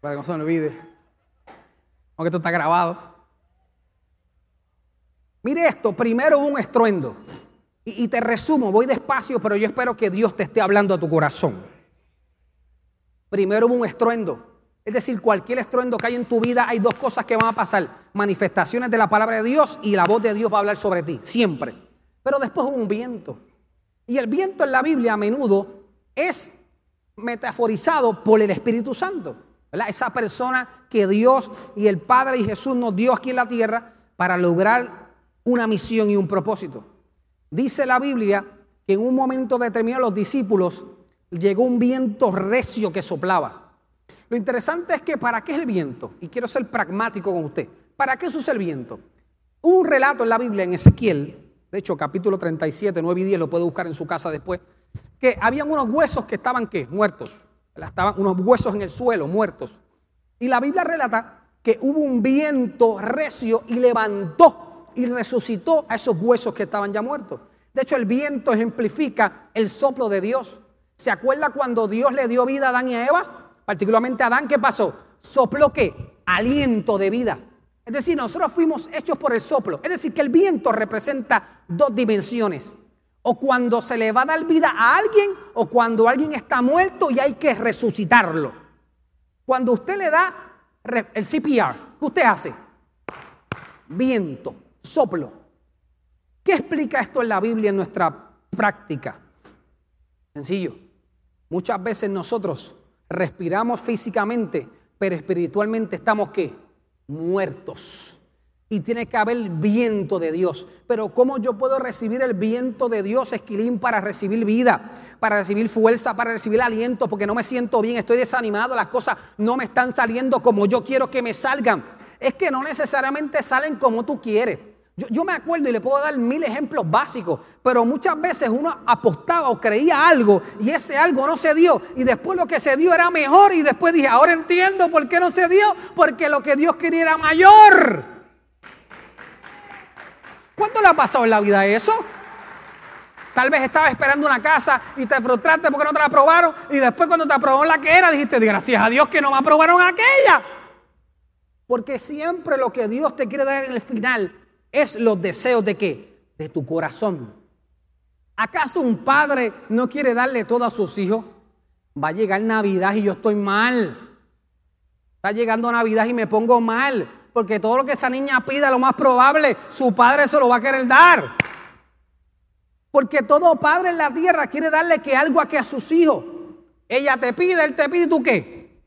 Para que no se me olvide. Aunque esto está grabado. Mire esto, primero hubo un estruendo. Y te resumo, voy despacio, pero yo espero que Dios te esté hablando a tu corazón. Primero hubo un estruendo. Es decir, cualquier estruendo que hay en tu vida, hay dos cosas que van a pasar. Manifestaciones de la palabra de Dios y la voz de Dios va a hablar sobre ti, siempre. Pero después hubo un viento. Y el viento en la Biblia a menudo es metaforizado por el Espíritu Santo. Esa persona que Dios y el Padre y Jesús nos dio aquí en la tierra para lograr una misión y un propósito. Dice la Biblia que en un momento determinado los discípulos llegó un viento recio que soplaba. Lo interesante es que ¿para qué es el viento? Y quiero ser pragmático con usted. ¿Para qué usa el viento? Hubo un relato en la Biblia, en Ezequiel, de hecho capítulo 37, 9 y 10, lo puede buscar en su casa después, que habían unos huesos que estaban ¿qué? Muertos. Estaban unos huesos en el suelo, muertos. Y la Biblia relata que hubo un viento recio y levantó y resucitó a esos huesos que estaban ya muertos. De hecho, el viento ejemplifica el soplo de Dios. ¿Se acuerda cuando Dios le dio vida a Adán y a Eva? Particularmente a Adán, ¿qué pasó? Sopló qué? Aliento de vida. Es decir, nosotros fuimos hechos por el soplo. Es decir, que el viento representa dos dimensiones. O cuando se le va a dar vida a alguien, o cuando alguien está muerto y hay que resucitarlo. Cuando usted le da el CPR, ¿qué usted hace? Viento, soplo. ¿Qué explica esto en la Biblia en nuestra práctica? Sencillo. Muchas veces nosotros respiramos físicamente, pero espiritualmente estamos qué? Muertos. Y tiene que haber viento de Dios. Pero ¿cómo yo puedo recibir el viento de Dios, Esquilín, para recibir vida? Para recibir fuerza, para recibir aliento, porque no me siento bien, estoy desanimado, las cosas no me están saliendo como yo quiero que me salgan. Es que no necesariamente salen como tú quieres. Yo, me acuerdo y le puedo dar mil ejemplos básicos, pero muchas veces uno apostaba o creía algo y ese algo no se dio y después lo que se dio era mejor y después dije, ahora entiendo por qué no se dio, porque lo que Dios quería era mayor. ¿Cuánto le ha pasado en la vida eso? Tal vez estabas esperando una casa y te frustraste porque no te la aprobaron y después cuando te aprobaron la que era dijiste, gracias a Dios que no me aprobaron aquella. Porque siempre lo que Dios te quiere dar en el final es los deseos de qué? De tu corazón. ¿Acaso un padre no quiere darle todo a sus hijos? Va a llegar Navidad y yo estoy mal. Está llegando Navidad y me pongo mal. Porque todo lo que esa niña pida, lo más probable, su padre se lo va a querer dar. Porque todo padre en la tierra quiere darle que algo a que a sus hijos. Ella te pide, él te pide, ¿y tú qué?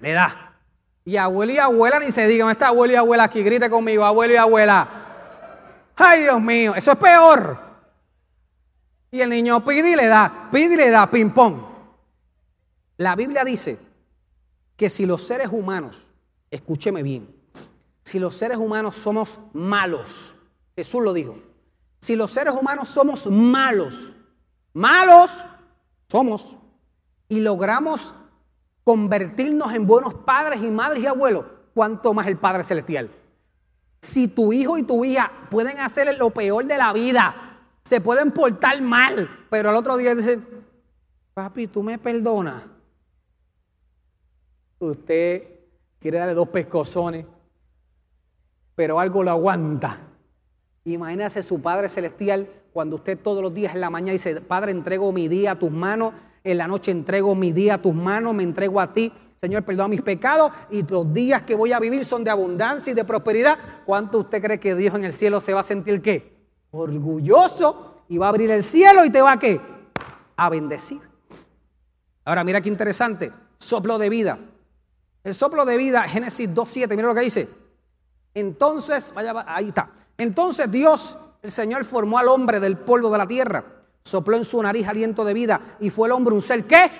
Le da. Y abuelo y abuela ni se digan, está abuelo y abuela aquí, grite conmigo, abuelo y abuela. Ay, Dios mío, eso es peor. Y el niño pide y le da, pide y le da, ping pong. La Biblia dice que si los seres humanos, escúcheme bien, si los seres humanos somos malos, Jesús lo dijo, si los seres humanos somos malos, malos somos y logramos convertirnos en buenos padres y madres y abuelos, cuanto más el Padre Celestial. Si tu hijo y tu hija pueden hacer lo peor de la vida, se pueden portar mal, pero al otro día dicen, papi, tú me perdonas. Usted quiere darle dos pescozones, pero algo lo aguanta. Imagínese su Padre Celestial cuando usted todos los días en la mañana dice, Padre, entrego mi día a tus manos, en la noche entrego mi día a tus manos, me entrego a ti. Señor, perdona mis pecados y los días que voy a vivir son de abundancia y de prosperidad. ¿Cuánto usted cree que Dios en el cielo se va a sentir qué? Orgulloso y va a abrir el cielo y te va a qué? A bendecir. Ahora mira qué interesante, soplo de vida. El soplo de vida, Génesis 2.7, mira lo que dice. Entonces, vaya, ahí está. Entonces Dios, el Señor, formó al hombre del polvo de la tierra, sopló en su nariz aliento de vida y fue el hombre un ser qué?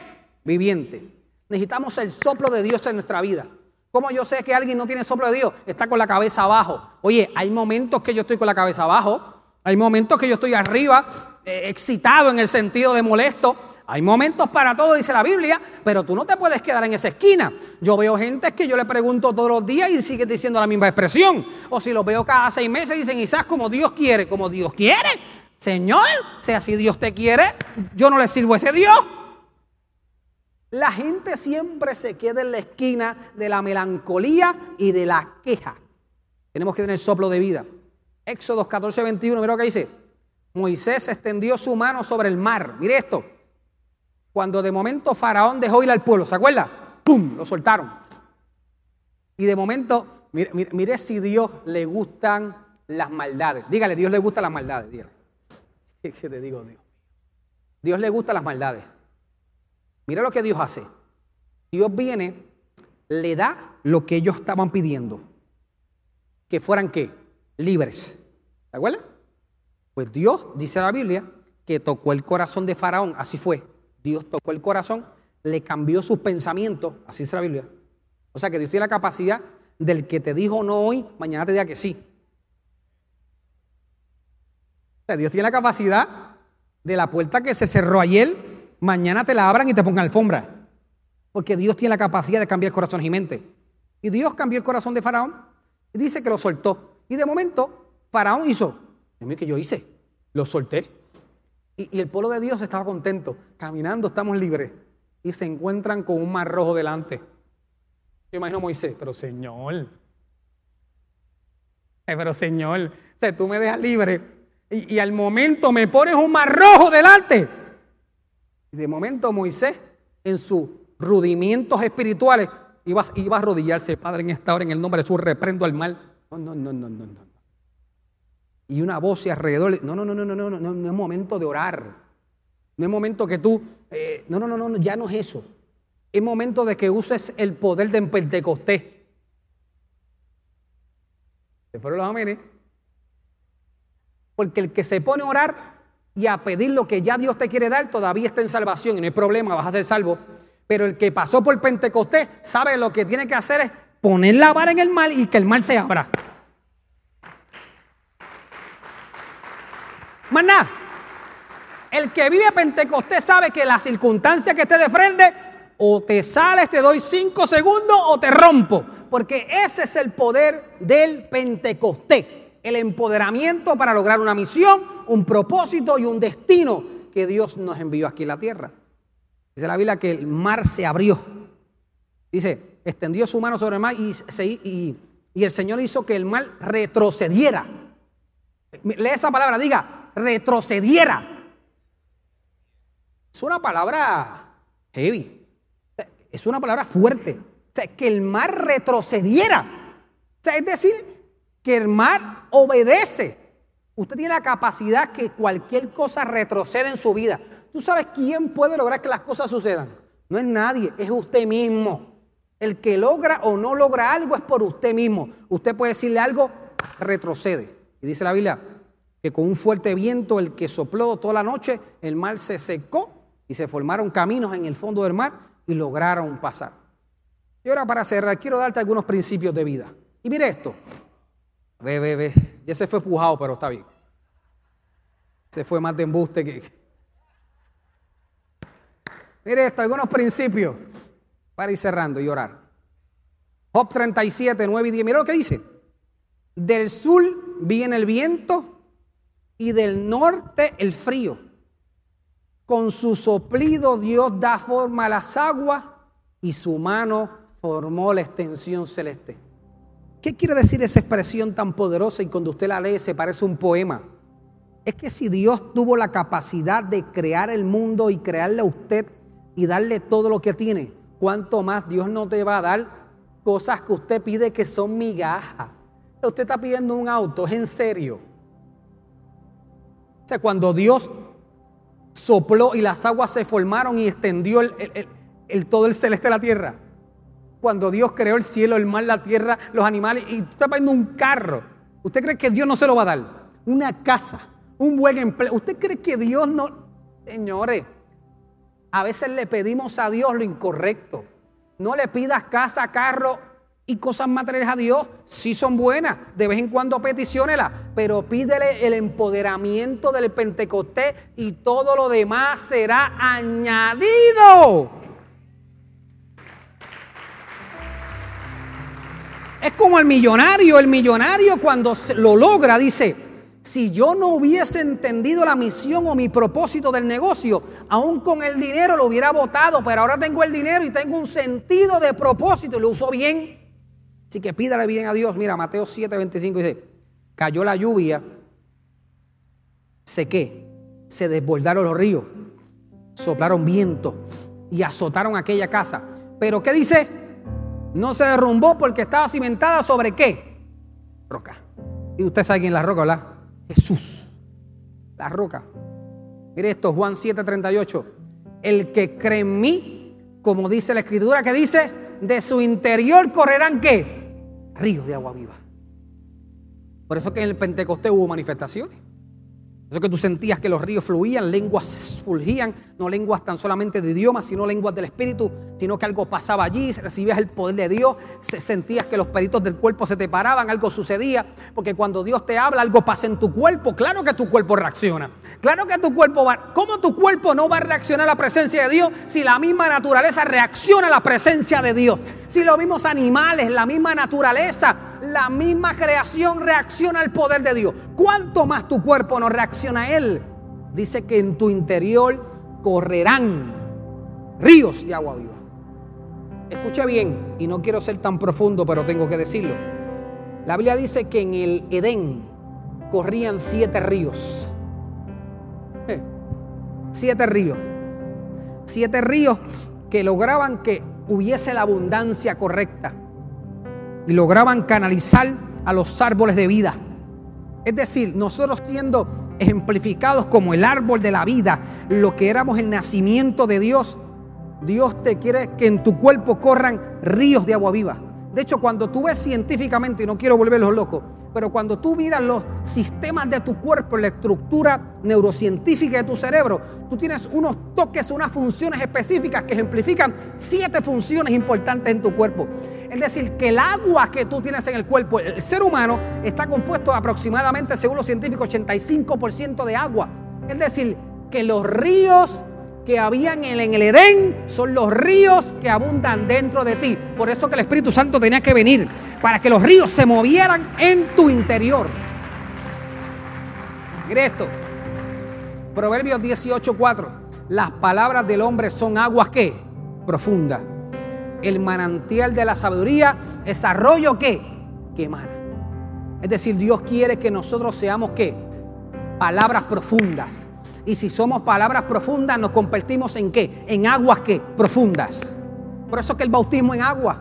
Viviente. Necesitamos el soplo de Dios en nuestra vida. ¿Cómo yo sé que alguien no tiene soplo de Dios? Está con la cabeza abajo. Oye, hay momentos que yo estoy con la cabeza abajo, hay momentos que yo estoy arriba, eh, excitado en el sentido de molesto, hay momentos para todo, dice la Biblia, pero tú no te puedes quedar en esa esquina. Yo veo gente que yo le pregunto todos los días y sigue diciendo la misma expresión. O si los veo cada seis meses, dicen, quizás como Dios quiere, como Dios quiere. Señor, sea si Dios te quiere, yo no le sirvo a ese Dios. La gente siempre se queda en la esquina de la melancolía y de la queja. Tenemos que tener soplo de vida. Éxodo 14, 21, mira lo que dice. Moisés extendió su mano sobre el mar. Mire esto. Cuando de momento Faraón dejó ir al pueblo, ¿se acuerda? ¡Pum! Lo soltaron. Y de momento, mire, si Dios le gustan las maldades. Dígale, Dios le gusta las maldades. Dígale. ¿Qué, te digo, Dios? Dios le gusta las maldades. Mira lo que Dios hace. Dios viene, le da lo que ellos estaban pidiendo. Que fueran qué? Libres. ¿Se acuerda? Pues Dios, dice la Biblia, que tocó el corazón de Faraón. Así fue. Dios tocó el corazón, le cambió sus pensamientos, así es la Biblia. O sea que Dios tiene la capacidad del que te dijo no hoy, mañana te diga que sí. Dios tiene la capacidad de la puerta que se cerró ayer, mañana te la abran y te pongan alfombra. Porque Dios tiene la capacidad de cambiar corazones y mente. Y Dios cambió el corazón de Faraón y dice que lo soltó. Y de momento, Faraón hizo, Dios mío, que yo hice? Lo solté. Y, el pueblo de Dios estaba contento. Caminando estamos libres. Y se encuentran con un mar rojo delante. Yo imagino a Moisés, pero Señor. Eh, pero Señor, o tú me dejas libre y, al momento me pones un mar rojo delante. Y de momento Moisés, en sus rudimientos espirituales, iba, iba a arrodillarse, Padre, en esta hora, en el nombre de Jesús, reprendo al mal. No, no, no, no, no, no y una voz y alrededor. No, no, no, no, no, no, no, no es momento de orar. No es momento que tú, eh, no, no, no, no, ya no es eso. Es momento de que uses el poder de Pentecostés. ¿Se fueron los amenes? Porque el que se pone a orar y a pedir lo que ya Dios te quiere dar, todavía está en salvación y no hay problema, vas a ser salvo. Pero el que pasó por Pentecostés sabe lo que tiene que hacer es poner la vara en el mal y que el mal se abra. Nada. El que vive Pentecostés sabe que la circunstancia que esté de frente, o te sales, te doy cinco segundos o te rompo. Porque ese es el poder del Pentecostés. El empoderamiento para lograr una misión, un propósito y un destino que Dios nos envió aquí en la tierra. Dice la Biblia que el mar se abrió. Dice, extendió su mano sobre el mar y, el Señor hizo que el mar retrocediera. Lee esa palabra, diga, retrocediera. Es una palabra heavy. Es una palabra fuerte. O sea, que el mar retrocediera. O sea, es decir, que el mar obedece. Usted tiene la capacidad que cualquier cosa retroceda en su vida. ¿Tú sabes quién puede lograr que las cosas sucedan? No es nadie, es usted mismo. El que logra o no logra algo es por usted mismo. Usted puede decirle algo, retrocede. Y dice la Biblia, que con un fuerte viento, el que sopló toda la noche, el mar se secó y se formaron caminos en el fondo del mar y lograron pasar. Y ahora para cerrar, quiero darte algunos principios de vida. Y mire esto. Ve, ve, ve. Ya se fue pujado, pero está bien. Se fue más de embuste que... Mire esto, algunos principios para ir cerrando y orar. Job 37, 9 y 10. Mira lo que dice. Del sur viene el viento y del norte el frío. Con su soplido Dios da forma a las aguas y su mano formó la extensión celeste. ¿Qué quiere decir esa expresión tan poderosa y cuando usted la lee se parece un poema? Es que si Dios tuvo la capacidad de crear el mundo y crearle a usted y darle todo lo que tiene, ¿cuánto más Dios no te va a dar cosas que usted pide que son migajas? Usted está pidiendo un auto, es en serio. O sea, cuando Dios sopló y las aguas se formaron y extendió el, todo el celeste de la tierra. Cuando Dios creó el cielo, el mar, la tierra, los animales, y usted está pidiendo un carro. ¿Usted cree que Dios no se lo va a dar? Una casa, un buen empleo. ¿Usted cree que Dios no... Señores, a veces le pedimos a Dios lo incorrecto. No le pidas casa, carro y cosas materiales a Dios. Sí son buenas, de vez en cuando peticiónela, pero pídele el empoderamiento del Pentecostés y todo lo demás será añadido. Es como el millonario, el millonario cuando lo logra dice, si yo no hubiese entendido la misión o mi propósito del negocio, aún con el dinero lo hubiera votado, pero ahora tengo el dinero y tengo un sentido de propósito y lo uso bien. Así que pídale bien a Dios. Mira, Mateo 7, 25 dice, cayó la lluvia, sequé, se desbordaron los ríos, soplaron viento y azotaron aquella casa. Pero ¿qué dice? No se derrumbó porque estaba cimentada sobre qué? Roca. Y usted sabe quién es la roca, ¿verdad? Jesús, la roca. Mire esto, Juan 7:38. El que cree en mí, como dice la escritura, que dice, de su interior correrán qué? Ríos de agua viva. Por eso que en el Pentecostés hubo manifestaciones. Eso que tú sentías que los ríos fluían, lenguas fulgían, no lenguas tan solamente de idiomas, sino lenguas del Espíritu, sino que algo pasaba allí, recibías el poder de Dios, sentías que los peritos del cuerpo se te paraban, algo sucedía, porque cuando Dios te habla, algo pasa en tu cuerpo, claro que tu cuerpo reacciona. Claro que tu cuerpo va, ¿cómo tu cuerpo no va a reaccionar a la presencia de Dios si la misma naturaleza reacciona a la presencia de Dios? Si los mismos animales, la misma naturaleza, la misma creación reacciona al poder de Dios. ¿Cuánto más tu cuerpo no reacciona a Él? Dice que en tu interior correrán ríos de agua viva. Escucha bien, y no quiero ser tan profundo, pero tengo que decirlo. La Biblia dice que en el Edén corrían siete ríos. Eh, siete ríos. Siete ríos que lograban que hubiese la abundancia correcta y lograban canalizar a los árboles de vida. Es decir, nosotros siendo ejemplificados como el árbol de la vida, lo que éramos el nacimiento de Dios, Dios te quiere que en tu cuerpo corran ríos de agua viva. De hecho, cuando tú ves científicamente, y no quiero volverlos locos, pero cuando tú miras los sistemas de tu cuerpo, la estructura neurocientífica de tu cerebro, tú tienes unos toques, unas funciones específicas que ejemplifican siete funciones importantes en tu cuerpo. Es decir, que el agua que tú tienes en el cuerpo, el ser humano, está compuesto aproximadamente, según los científicos, 85% de agua. Es decir, que los ríos que habían en el Edén son los ríos que abundan dentro de ti. Por eso que el Espíritu Santo tenía que venir, para que los ríos se movieran en tu interior. Mire esto. Proverbios 18:4. Las palabras del hombre son aguas que profundas. El manantial de la sabiduría es arroyo que que Es decir, Dios quiere que nosotros seamos que palabras profundas y si somos palabras profundas, nos convertimos en qué? En aguas que profundas. Por eso que el bautismo en agua.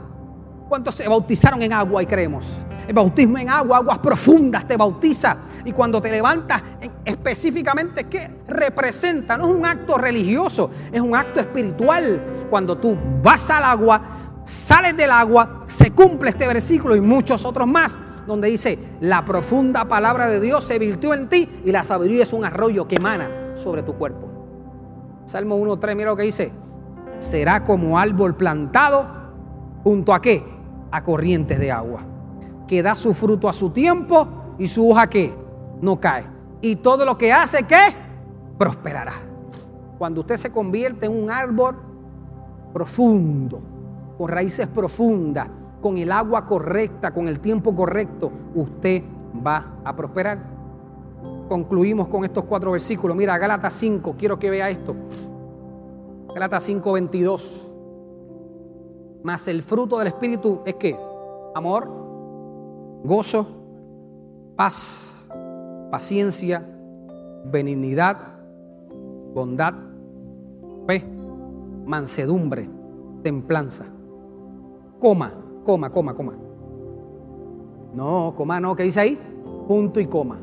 ¿Cuántos se bautizaron en agua y creemos? El bautismo en agua, aguas profundas, te bautiza. Y cuando te levantas, específicamente, ¿qué representa? No es un acto religioso, es un acto espiritual. Cuando tú vas al agua, sales del agua, se cumple este versículo y muchos otros más donde dice, la profunda palabra de Dios se virtió en ti y la sabiduría es un arroyo que emana sobre tu cuerpo. Salmo 1.3, mira lo que dice. Será como árbol plantado junto a qué? A corrientes de agua. Que da su fruto a su tiempo y su hoja que no cae. Y todo lo que hace que prosperará. Cuando usted se convierte en un árbol profundo, con raíces profundas, con el agua correcta, con el tiempo correcto, usted va a prosperar. Concluimos con estos cuatro versículos. Mira, Gálatas 5, quiero que vea esto. Gálatas 5, 22. Mas el fruto del Espíritu es que amor, gozo, paz, paciencia, benignidad, bondad, fe, mansedumbre, templanza. Coma, coma, coma, coma. No, coma no, ¿qué dice ahí? Punto y coma.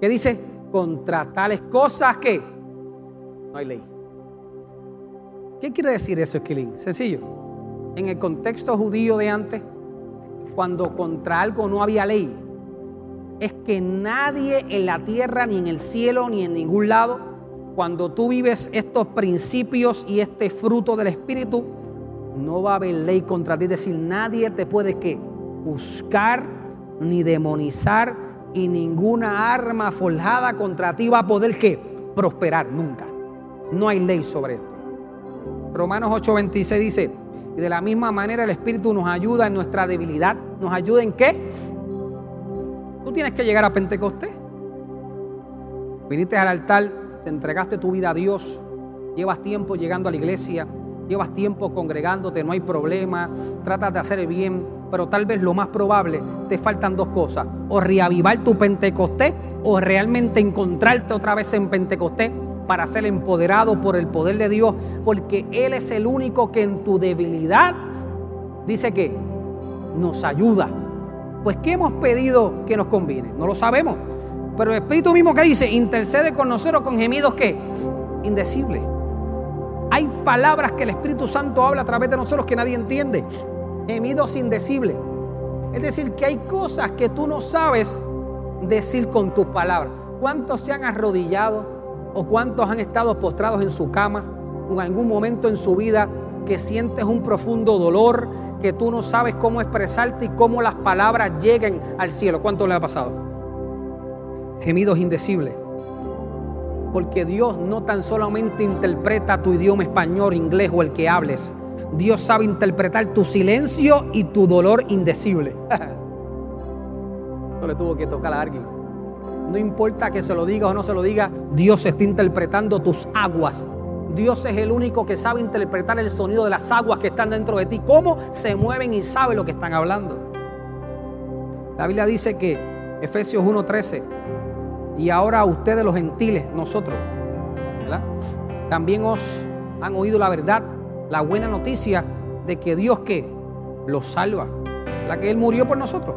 ¿Qué dice? Contra tales cosas que no hay ley. ¿Qué quiere decir eso, Esquilín? Sencillo. En el contexto judío de antes, cuando contra algo no había ley, es que nadie en la tierra, ni en el cielo, ni en ningún lado, cuando tú vives estos principios y este fruto del Espíritu, no va a haber ley contra ti. Es decir, nadie te puede que buscar ni demonizar y ninguna arma forjada contra ti va a poder que prosperar nunca. No hay ley sobre esto. Romanos 8:26 dice, y de la misma manera el Espíritu nos ayuda en nuestra debilidad. ¿Nos ayuda en qué? Tú tienes que llegar a Pentecostés. Viniste al altar, te entregaste tu vida a Dios, llevas tiempo llegando a la iglesia, llevas tiempo congregándote, no hay problema, tratas de hacer el bien, pero tal vez lo más probable te faltan dos cosas, o reavivar tu Pentecostés o realmente encontrarte otra vez en Pentecostés para ser empoderado por el poder de Dios, porque Él es el único que en tu debilidad dice que nos ayuda. Pues ¿qué hemos pedido que nos conviene? No lo sabemos. Pero el Espíritu mismo que dice, intercede con nosotros con gemidos que indecibles. Hay palabras que el Espíritu Santo habla a través de nosotros que nadie entiende. Gemidos indecibles. Es decir, que hay cosas que tú no sabes decir con tus palabras. ¿Cuántos se han arrodillado o cuántos han estado postrados en su cama o en algún momento en su vida que sientes un profundo dolor, que tú no sabes cómo expresarte y cómo las palabras lleguen al cielo? ¿Cuánto le ha pasado? Gemidos indecibles. Porque Dios no tan solamente interpreta tu idioma español, inglés o el que hables. Dios sabe interpretar tu silencio y tu dolor indecible. no le tuvo que tocar a alguien. No importa que se lo diga o no se lo diga, Dios está interpretando tus aguas. Dios es el único que sabe interpretar el sonido de las aguas que están dentro de ti, cómo se mueven y sabe lo que están hablando. La Biblia dice que Efesios 1:13 y ahora ustedes los gentiles, nosotros, ¿verdad? También os han oído la verdad, la buena noticia de que Dios que los salva, la que Él murió por nosotros.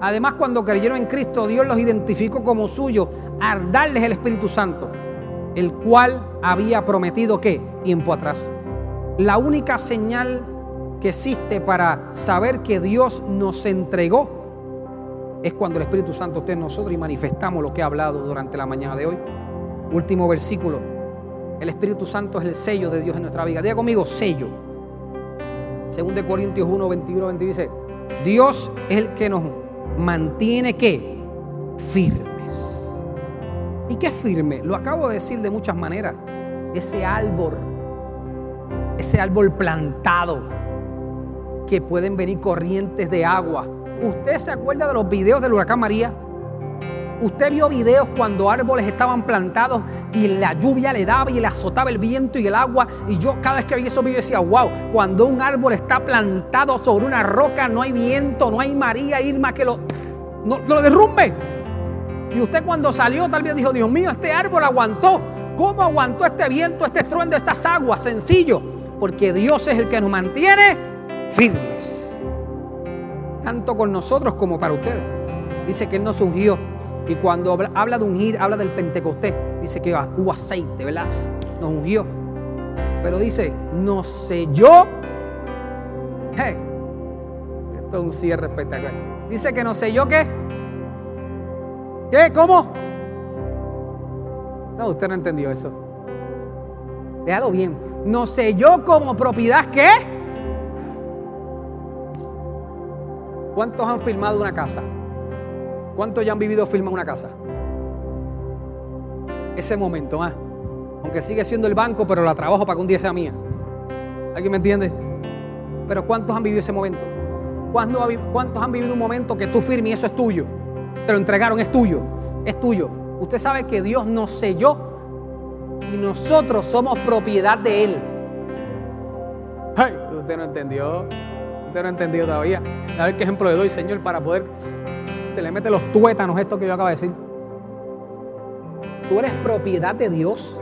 Además, cuando creyeron en Cristo, Dios los identificó como suyo al darles el Espíritu Santo, el cual había prometido que tiempo atrás. La única señal que existe para saber que Dios nos entregó es cuando el Espíritu Santo esté en nosotros y manifestamos lo que ha hablado durante la mañana de hoy. Último versículo. El Espíritu Santo es el sello de Dios en nuestra vida. Diga conmigo, sello. Según de Corintios 1, 21, 22 dice, Dios es el que nos mantiene que firmes. ¿Y qué es firme? Lo acabo de decir de muchas maneras. Ese árbol, ese árbol plantado, que pueden venir corrientes de agua ¿Usted se acuerda de los videos del huracán María? Usted vio videos cuando árboles estaban plantados y la lluvia le daba y le azotaba el viento y el agua. Y yo cada vez que vi esos videos decía, wow, cuando un árbol está plantado sobre una roca no hay viento, no hay María, Irma que lo, no, lo derrumbe. Y usted cuando salió tal vez dijo, Dios mío, este árbol aguantó. ¿Cómo aguantó este viento, este estruendo, estas aguas? Sencillo, porque Dios es el que nos mantiene firmes tanto con nosotros como para ustedes. Dice que Él nos ungió. Y cuando habla de ungir, habla del Pentecostés. Dice que hubo aceite, ¿verdad? Nos ungió. Pero dice, nos selló. Hey, esto es un cierre espectacular. Dice que nos selló qué? ¿Qué? ¿Cómo? No, usted no entendió eso. Déjalo bien. Nos selló como propiedad ¿qué? ¿Cuántos han filmado una casa? ¿Cuántos ya han vivido filmar una casa? Ese momento, ¿ah? Aunque sigue siendo el banco, pero la trabajo para que un día sea mía. ¿Alguien me entiende? Pero ¿cuántos han vivido ese momento? ¿Cuántos han vivido un momento que tú firmes y eso es tuyo? Te lo entregaron, es tuyo, es tuyo. Usted sabe que Dios nos selló y nosotros somos propiedad de Él. Usted no entendió. Usted no entendido todavía. A ver qué ejemplo le doy, Señor, para poder. Se le mete los tuétanos esto que yo acabo de decir. Tú eres propiedad de Dios.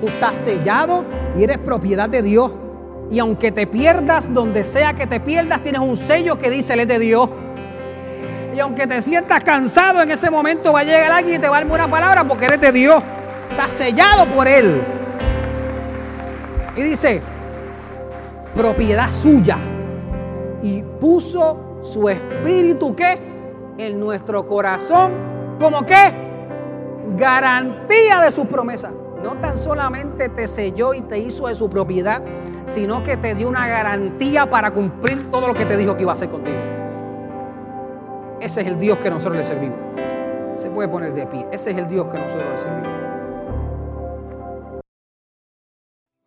Tú estás sellado y eres propiedad de Dios. Y aunque te pierdas, donde sea que te pierdas, tienes un sello que dice, Él es de Dios. Y aunque te sientas cansado, en ese momento va a llegar alguien y te va a dar una palabra porque eres de Dios. Estás sellado por Él. Y dice, propiedad suya y puso su espíritu que en nuestro corazón como que garantía de sus promesas. No tan solamente te selló y te hizo de su propiedad, sino que te dio una garantía para cumplir todo lo que te dijo que iba a hacer contigo. Ese es el Dios que nosotros le servimos. Se puede poner de pie. Ese es el Dios que nosotros le servimos.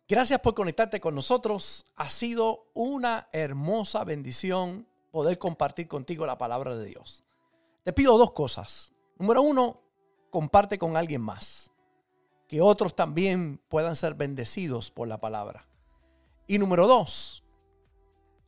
Gracias por conectarte con nosotros. Ha sido una hermosa bendición poder compartir contigo la palabra de Dios. Te pido dos cosas. Número uno, comparte con alguien más. Que otros también puedan ser bendecidos por la palabra. Y número dos,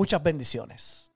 Muchas bendiciones.